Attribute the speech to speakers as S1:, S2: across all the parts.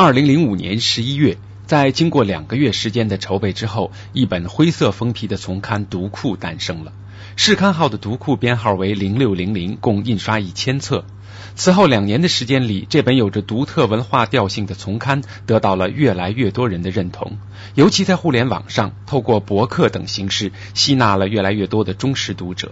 S1: 二零零五年十一月，在经过两个月时间的筹备之后，一本灰色封皮的丛刊《读库》诞生了。试刊号的读库编号为零六零零，共印刷一千册。此后两年的时间里，这本有着独特文化调性的丛刊得到了越来越多人的认同，尤其在互联网上，透过博客等形式吸纳了越来越多的忠实读者。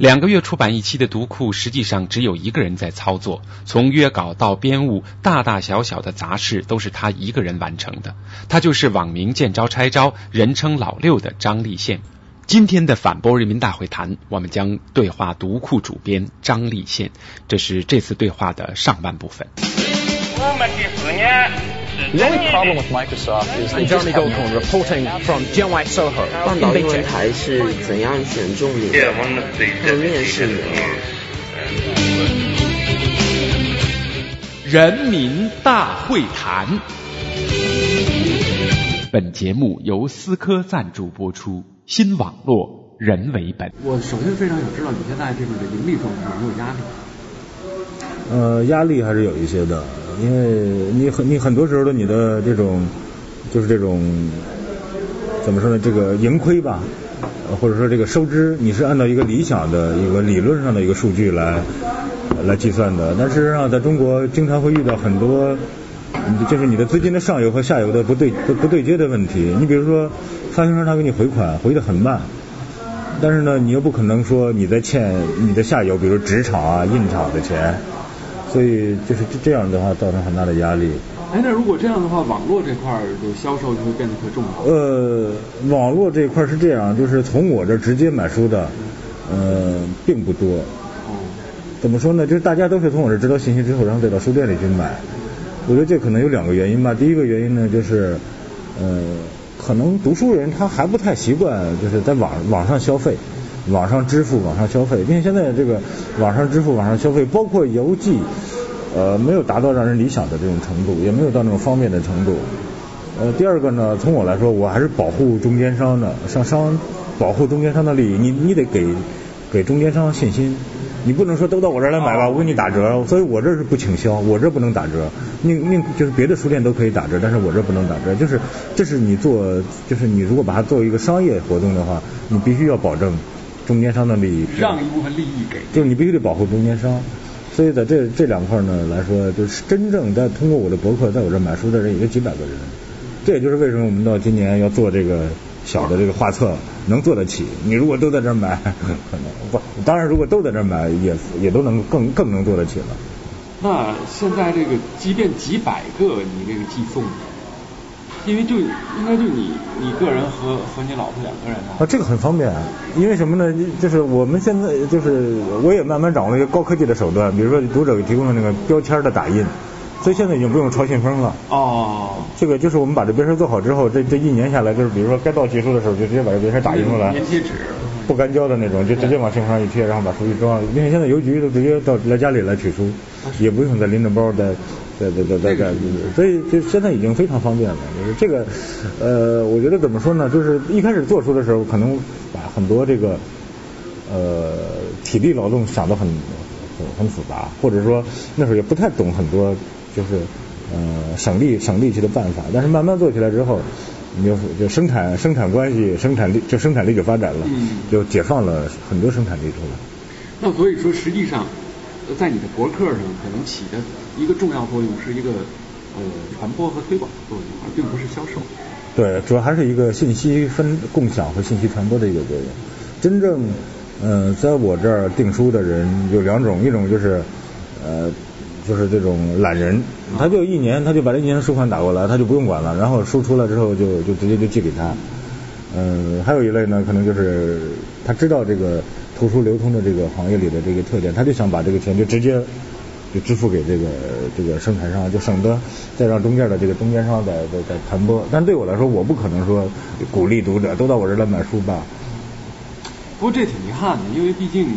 S1: 两个月出版一期的读库，实际上只有一个人在操作，从约稿到编务，大大小小的杂事都是他一个人完成的。他就是网名“见招拆招”，人称“老六”的张立宪。今天的反播人民大会谈，我们将对话读库主编张立宪，这是这次对话的上半部分。
S2: 我们第四年。
S3: The only problem with Microsoft is they just have reporting from Jianwei Soho.
S4: 半岛英文台是怎样选中你的？和面试你吗？
S1: 人民大会谈。本节目由思科赞助播出，新网络人为本。
S5: 我首先非常想知道你现在这个盈利状况有没有压力？
S6: 呃，压力还是有一些的。因为你很你很多时候的你的这种就是这种怎么说呢？这个盈亏吧，或者说这个收支，你是按照一个理想的一个理论上的一个数据来来计算的。但事实上，在中国经常会遇到很多就是你的资金的上游和下游的不对不对接的问题。你比如说，发行商他给你回款回的很慢，但是呢，你又不可能说你在欠你的下游，比如纸厂啊、印厂的钱。所以就是这这样的话，造成很大的压力。
S5: 哎，那如果这样的话，网络这块的销售就会变得特重要。
S6: 呃，网络这块是这样，就是从我这直接买书的，呃，并不多。哦。怎么说呢？就是大家都是从我这知道信息之后，然后再到书店里去买。我觉得这可能有两个原因吧。第一个原因呢，就是呃，可能读书人他还不太习惯，就是在网网上消费。网上支付、网上消费，并且现在这个网上支付、网上消费，包括邮寄，呃，没有达到让人理想的这种程度，也没有到那种方便的程度。呃，第二个呢，从我来说，我还是保护中间商的，像商保护中间商的利益，你你得给给中间商信心。你不能说都到我这儿来买吧，我给你打折，所以我这是不倾销，我这不能打折。宁宁就是别的书店都可以打折，但是我这不能打折。就是这是你做，就是你如果把它作为一个商业活动的话，你必须要保证。中间商的利益，
S5: 让一部分利益给，
S6: 就是你必须得保护中间商，所以在这这两块呢来说，就是真正在通过我的博客在我这买书的人也就几百个人，这也就是为什么我们到今年要做这个小的这个画册，能做得起。你如果都在这买，可能不，当然如果都在这买，也也都能更更能做得起了。
S5: 那现在这个即便几百个，你这个寄送。因为就应该就你你个人和和你老婆两个人啊。
S6: 啊，这个很方便，因为什么呢？就是我们现在就是我也慢慢掌握了一个高科技的手段，比如说读者给提供的那个标签的打印，所以现在已经不用抄信封了。哦。这个就是我们把这标签做好之后，这这一年下来，就是比如说该到结束的时候，就直接把这标签打印出来。
S5: 粘贴纸。
S6: 不干胶的那种，就直接往信封上一贴，然后把书一装。因为现在邮局都直接到来家里来取书，也不用再拎着包再。再再再再干，所以就现在已经非常方便了。就是这个，呃，我觉得怎么说呢？就是一开始做出的时候，可能把很多这个呃体力劳动想得很很很复杂，或者说那时候也不太懂很多就是呃省力省力气的办法。但是慢慢做起来之后，你就就生产生产关系生产力就生产力就发展了，就解放了很多生产力出来。
S5: 那所以说，实际上在你的博客上可能起的。一个重要作用是一个呃传播和推广的作用，而并不是销售。
S6: 对，主要还是一个信息分共享和信息传播的一个作用。真正呃在我这儿订书的人有两种，一种就是呃就是这种懒人，他就一年他就把这一年的书款打过来，他就不用管了，然后书出来之后就就直接就寄给他。嗯，还有一类呢，可能就是他知道这个图书流通的这个行业里的这个特点，他就想把这个钱就直接。就支付给这个这个生产商，就省得再让中间的这个中间商再再再传播。但对我来说，我不可能说鼓励读者都到我这儿来买书吧。
S5: 不过这挺遗憾的，因为毕竟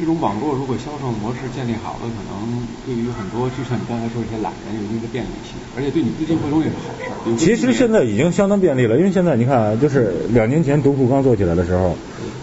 S5: 这种网络如果销售模式建立好了，可能对于很多就像你刚才说一些懒人有一个便利性，而且对你资金回笼也是好事。
S6: 其实现在已经相当便利了，因为现在你看，就是两年前独库刚做起来的时候。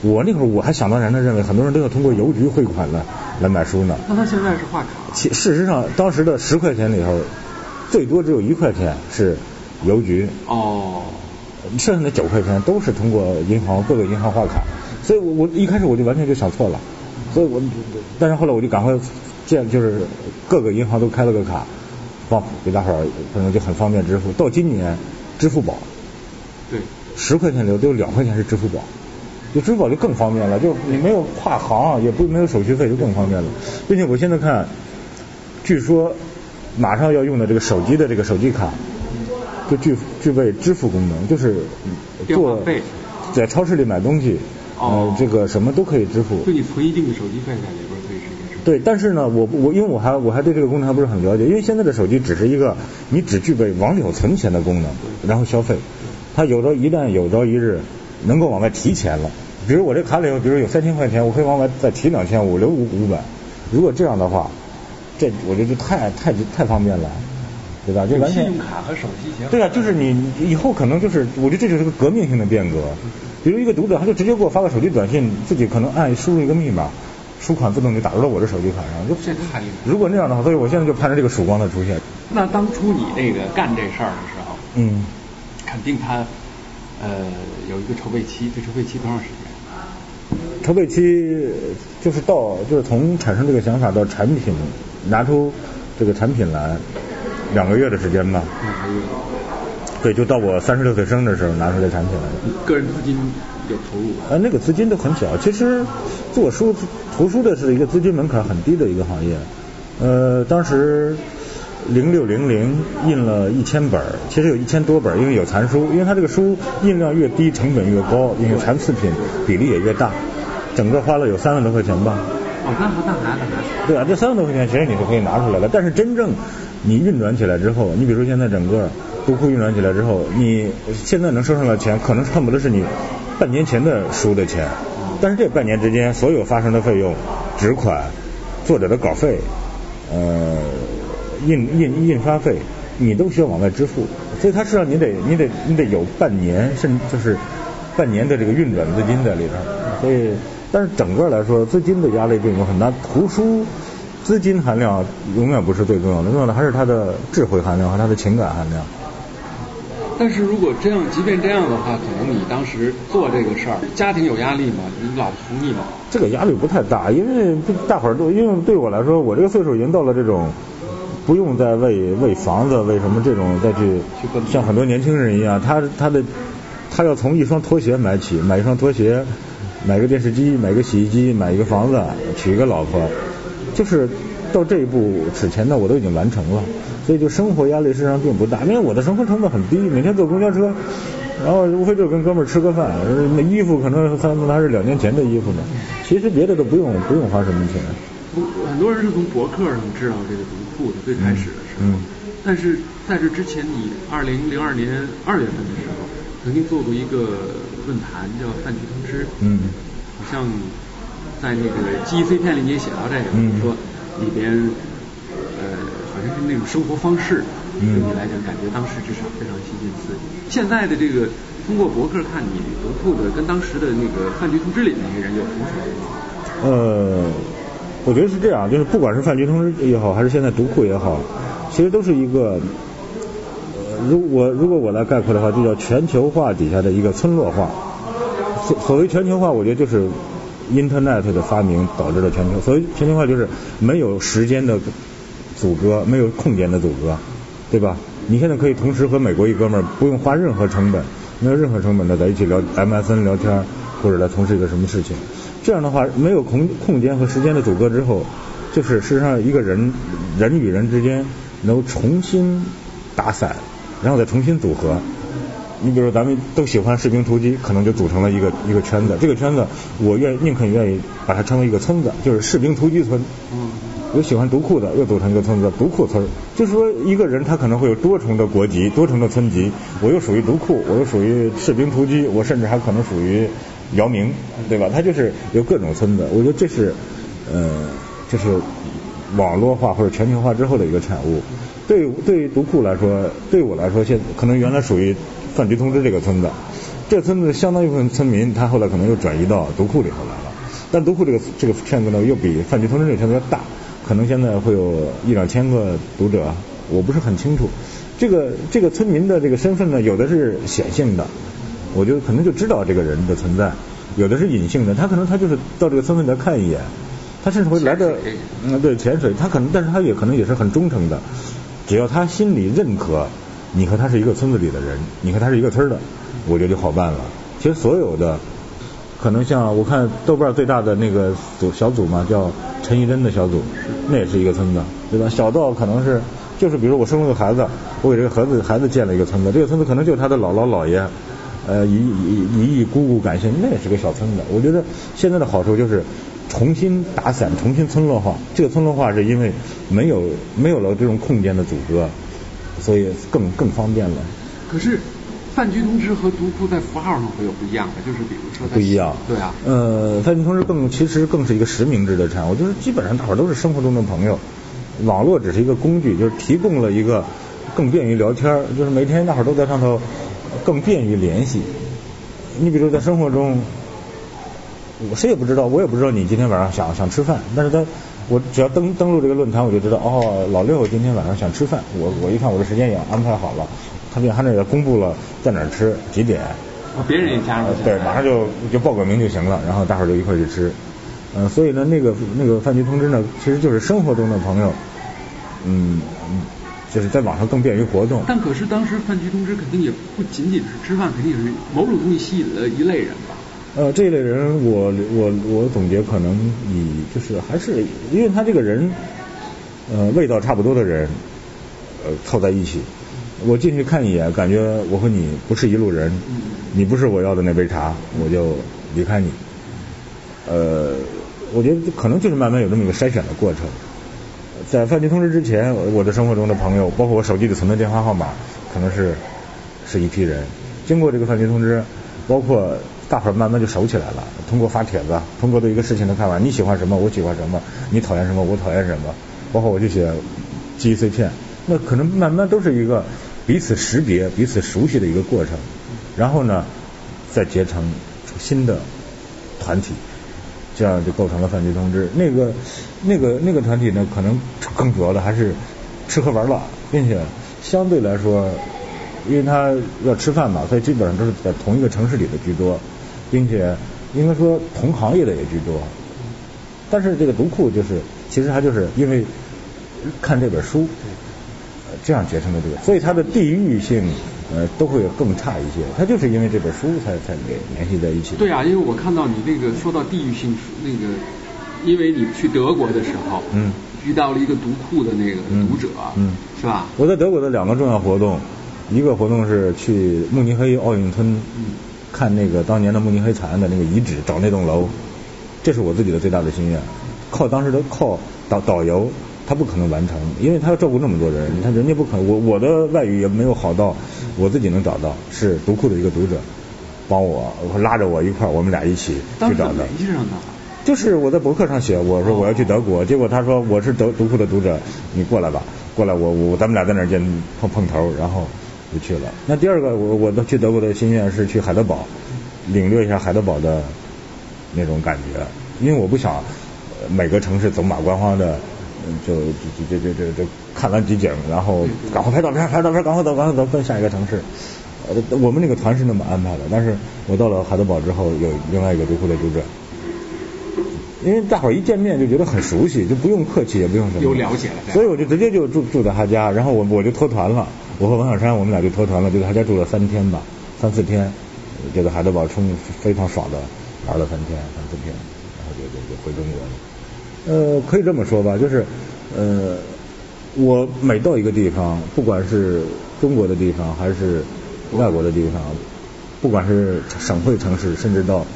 S6: 我那会儿我还想当然的认为很多人都要通过邮局汇款来来买书呢。
S5: 那他现在是画卡？
S6: 其事实上，当时的十块钱里头，最多只有一块钱是邮局。
S5: 哦。
S6: 剩下的九块钱都是通过银行各个银行划卡，所以我我一开始我就完全就想错了，所以我但是后来我就赶快建就是各个银行都开了个卡，放给大伙儿可能就很方便支付。到今年支付宝，
S5: 对，
S6: 十块钱留就有两块钱是支付宝，就支付宝就更方便了，就你没有跨行也不没有手续费就更方便了，并且我现在看，据说马上要用的这个手机的这个手机卡。就具具备支付功能，就是做在超市里买东西，呃，这个什么都可以支付。
S5: 就你存一定的手机费在里边可以实现。
S6: 对，但是呢，我我因为我还我还对这个功能还不是很了解，因为现在的手机只是一个你只具备往里头存钱的功能，然后消费。它有朝一旦有朝一日能够往外提钱了，比如我这卡里头，比如有三千块钱，我可以往外再提两千五，留五五百。如果这样的话，这我觉得就太太太方便了。对吧？就完全
S5: 信用卡和手机结合。
S6: 对啊，就是你以后可能就是，我觉得这就是个革命性的变革。比如一个读者，他就直接给我发个手机短信，自己可能按输入一个密码，输款自动就打入到我的手机卡上。就
S5: 这太厉害。
S6: 如果那样的话，所以我现在就盼着这个曙光的出现。
S5: 那当初你这个干这事儿的时候，
S6: 嗯，
S5: 肯定他呃有一个筹备期，这筹备期多长时间？
S6: 筹备期就是到就是从产生这个想法到产品拿出这个产品来。两个月的时间吧，对，就到我三十六岁生日的时候拿出这产品来。
S5: 个人资金有投入？
S6: 呃，那个资金都很小。其实做书图书的是一个资金门槛很低的一个行业。呃，当时零六零零印了一千本，其实有一千多本，因为有残书，因为它这个书印量越低，成本越高，因为残次品比例也越大。整个花了有三万多块钱吧。
S5: 哦，那那拿的拿。
S6: 对啊，这三万多块钱其实你是可以拿出来的，但是真正。你运转起来之后，你比如说现在整个读库运转起来之后，你现在能收上的钱，可能恨不得是你半年前的书的钱。但是这半年之间，所有发生的费用、纸款、作者的稿费、呃印印印刷费，你都需要往外支付。所以它实际上你得你得你得有半年，甚至就是半年的这个运转资金在里头。所以，但是整个来说，资金的压力并不很大。图书。资金含量永远不是最重要的，重要的还是他的智慧含量和他的情感含量。
S5: 但是如果这样，即便这样的话，可能你当时做这个事儿，家庭有压力吗？你老婆同意吗？
S6: 这个压力不太大，因为大伙儿都，因为对我来说，我这个岁数已经到了这种不用再为为房子为什么这种再去像很多年轻人一样，他他的他要从一双拖鞋买起，买一双拖鞋，买个电视机，买个洗衣机，买一个房子，娶一个老婆。就是到这一步此前呢，我都已经完成了，所以就生活压力实际上并不大，因为我的生活成本很低，每天坐公交车，然后无非就是跟哥们儿吃个饭，那衣服可能还还是两年前的衣服呢，其实别的都不用不用花什么钱。
S5: 很多人是从博客上知道这个读库的最开始的时候，但是在这之前，你二零零二年二月份的时候，曾经做过一个论坛叫饭局通知，
S6: 嗯，
S5: 好像。在那个记忆碎片里你也写到这个，说里边呃好像是那种生活方式，对你来讲感觉当时至少非常新鲜刺激。现在的这个通过博客看你读库的，跟当时的那个饭局通知里那些人有什么区别？
S6: 呃，我觉得是这样，就是不管是饭局通知也好，还是现在读库也好，其实都是一个，如我如果我来概括的话，就叫全球化底下的一个村落化。所所谓全球化，我觉得就是。Internet 的发明导致了全球，所以全球化就是没有时间的阻隔，没有空间的阻隔，对吧？你现在可以同时和美国一哥们儿不用花任何成本，没有任何成本的在一起聊 MSN 聊天，或者来从事一个什么事情。这样的话，没有空空间和时间的阻隔之后，就是事实上一个人人与人之间能重新打散，然后再重新组合。你比如咱们都喜欢士兵突击，可能就组成了一个一个圈子。这个圈子，我愿宁肯愿意把它称为一个村子，就是士兵突击村。
S5: 嗯。
S6: 有喜欢独库的，又组成一个村子，独库村。就是说，一个人他可能会有多重的国籍，多重的村籍。我又属于独库，我又属于士兵突击，我甚至还可能属于姚明，对吧？他就是有各种村子。我觉得这是，呃，就是网络化或者全球化之后的一个产物。对对于独库来说，对我来说，现可能原来属于。饭局通知这个村子，这村子相当一部分村民，他后来可能又转移到毒库里头来了。但毒库这个这个圈子呢，又比饭局通知这个圈子要大，可能现在会有一两千个读者，我不是很清楚。这个这个村民的这个身份呢，有的是显性的，我就可能就知道这个人的存在；有的是隐性的，他可能他就是到这个村子来看一眼，他甚至会来的，嗯，对，潜水，他可能，但是他也可能也是很忠诚的，只要他心里认可你和他是一个村子里的人，你和他是一个村的，我觉得就好办了。其实所有的，可能像我看豆瓣最大的那个组小组嘛，叫陈怡贞的小组，那也是一个村子，对吧？小到可能是。就是比如我生了个孩子，我给这个孩子孩子建了一个村子，这个村子可能就他的姥姥姥爷，呃，姨姨姨姑姑感谢，那也是个小村子。我觉得现在的好处就是重新打散，重新村落化。这个村落化是因为没有没有了这种空间的阻隔，所以更更方便了。
S5: 可是饭局通知和独库在符号上会有不一样的，就是比如说
S6: 不一样，
S5: 对啊，
S6: 呃，饭局通知更其实更是一个实名制的产物，就是基本上大伙都是生活中的朋友。网络只是一个工具，就是提供了一个更便于聊天，就是每天大伙儿都在上头，更便于联系。你比如在生活中，我谁也不知道，我也不知道你今天晚上想想吃饭，但是他我只要登登录这个论坛，我就知道哦，老六今天晚上想吃饭，我我一看我的时间也安排好了，他就他那也公布了在哪儿吃几点。
S5: 别人也加入。
S6: 对，马上就就报个名就行了，然后大伙儿就一块儿去吃。嗯，所以呢，那个那个饭局通知呢，其实就是生活中的朋友，嗯，就是在网上更便于活动。
S5: 但可是当时饭局通知肯定也不仅仅是吃饭，肯定也是某种东西吸引了一类人吧？
S6: 呃，这一类人，我我我总结可能以就是还是因为他这个人，呃，味道差不多的人，呃，凑在一起，我进去看一眼，感觉我和你不是一路人，你不是我要的那杯茶，我就离开你，呃。我觉得可能就是慢慢有这么一个筛选的过程。在饭局通知之前，我的生活中的朋友，包括我手机里存的电话号码，可能是是一批人。经过这个饭局通知，包括大伙儿慢慢就熟起来了。通过发帖子，通过对一个事情的看法，你喜欢什么，我喜欢什么，你讨厌什么，我讨厌什么，包括我就写记忆碎片，那可能慢慢都是一个彼此识别、彼此熟悉的一个过程。然后呢，再结成新的团体。这样就构成了犯罪通知。那个、那个、那个团体呢，可能更主要的还是吃喝玩乐，并且相对来说，因为他要吃饭嘛，所以基本上都是在同一个城市里的居多，并且应该说同行业的也居多。但是这个读库就是，其实它就是因为看这本书，这样结成的这个，所以它的地域性。呃，都会更差一些。他就是因为这本书才才联联系在一起。
S5: 对啊，因为我看到你那个说到地域性，那个，因为你去德国的时候，嗯，遇到了一个读库的那个读者，嗯，是吧？
S6: 我在德国的两个重要活动，一个活动是去慕尼黑奥运村，看那个当年的慕尼黑惨案的那个遗址，找那栋楼，这是我自己的最大的心愿。靠当时的靠导导游。他不可能完成，因为他要照顾那么多人，你看人家不可能，我我的外语也没有好到我自己能找到，是读库的一个读者帮我拉着我一块儿，我们俩一起去找的。就是我在博客上写，我说我要去德国，结果他说我是德读库的读者，你过来吧，过来我我咱们俩在那儿见碰碰头，然后就去了。那第二个我我的去德国的心愿是去海德堡，领略一下海德堡的那种感觉，因为我不想每个城市走马观花的。就就就就就就就看完集景，然后赶快拍照片，拍照片，赶快走，赶快走，奔下一个城市。呃，我们那个团是那么安排的，但是我到了海德堡之后，有另外一个读库的读者，因为大伙儿一见面就觉得很熟悉，就不用客气，也不用什么，
S5: 有了解了，
S6: 所以我就直接就住住在他家，然后我我就脱团了，我和王小山我们俩就脱团了，就在他家住了三天吧，三四天，就在海德堡充非常爽的玩了三天三四天，然后就就就回中国了。呃，可以这么说吧，就是呃，我每到一个地方，不管是中国的地方还是外国的地方，不管是省会城市，甚至到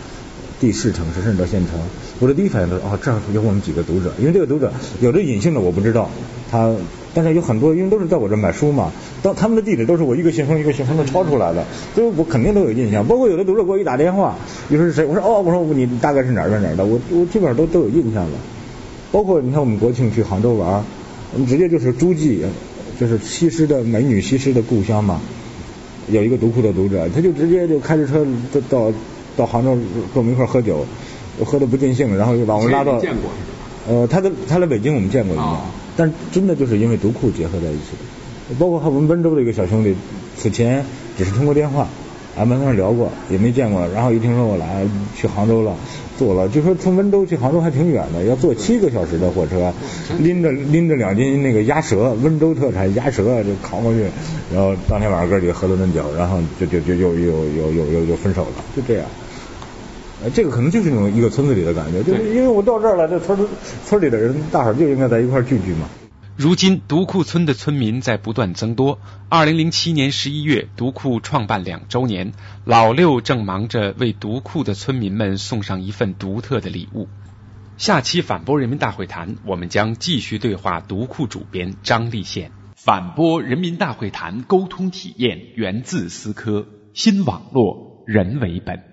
S6: 第四城市，甚至到县城，我的第一反应都是哦，这儿有我们几个读者，因为这个读者有的隐性的我不知道，他，但是有很多因为都是在我这买书嘛，到他们的地址都是我一个信封一个信封的抄出来的，所以我肯定都有印象。包括有的读者给我一打电话，你说是谁？我说哦，我说你大概是哪儿哪儿哪儿的，我我基本上都都有印象了。包括你看，我们国庆去杭州玩，我们直接就是诸暨，就是西施的美女西施的故乡嘛。有一个读库的读者，他就直接就开着车就到到杭州跟我们一块喝酒，喝的不尽兴，然后又把我们拉到。
S5: 见过。
S6: 呃，他的他来北京我们见过一面，但真的就是因为读库结合在一起的。包括和我们温州的一个小兄弟，此前只是通过电话，俺们跟他聊过，也没见过，然后一听说我来去杭州了，坐了，就说从温州去杭州还挺远的，要坐七个小时的火车，拎着拎着两斤那个鸭舌，温州特产鸭舌就扛过去，然后当天晚上哥几个喝了顿酒，然后就就就又又又又又又分手了，就这样。这个可能就是那种一个村子里的感觉，就是因为我到这儿了，这村村里的人大伙就应该在一块聚聚嘛。
S1: 如今独库村的村民在不断增多。二零零七年十一月，独库创办两周年，老六正忙着为独库的村民们送上一份独特的礼物。下期反播人民大会谈，我们将继续对话独库主编张立宪。反播人民大会谈，沟通体验源自思科新网络人为本。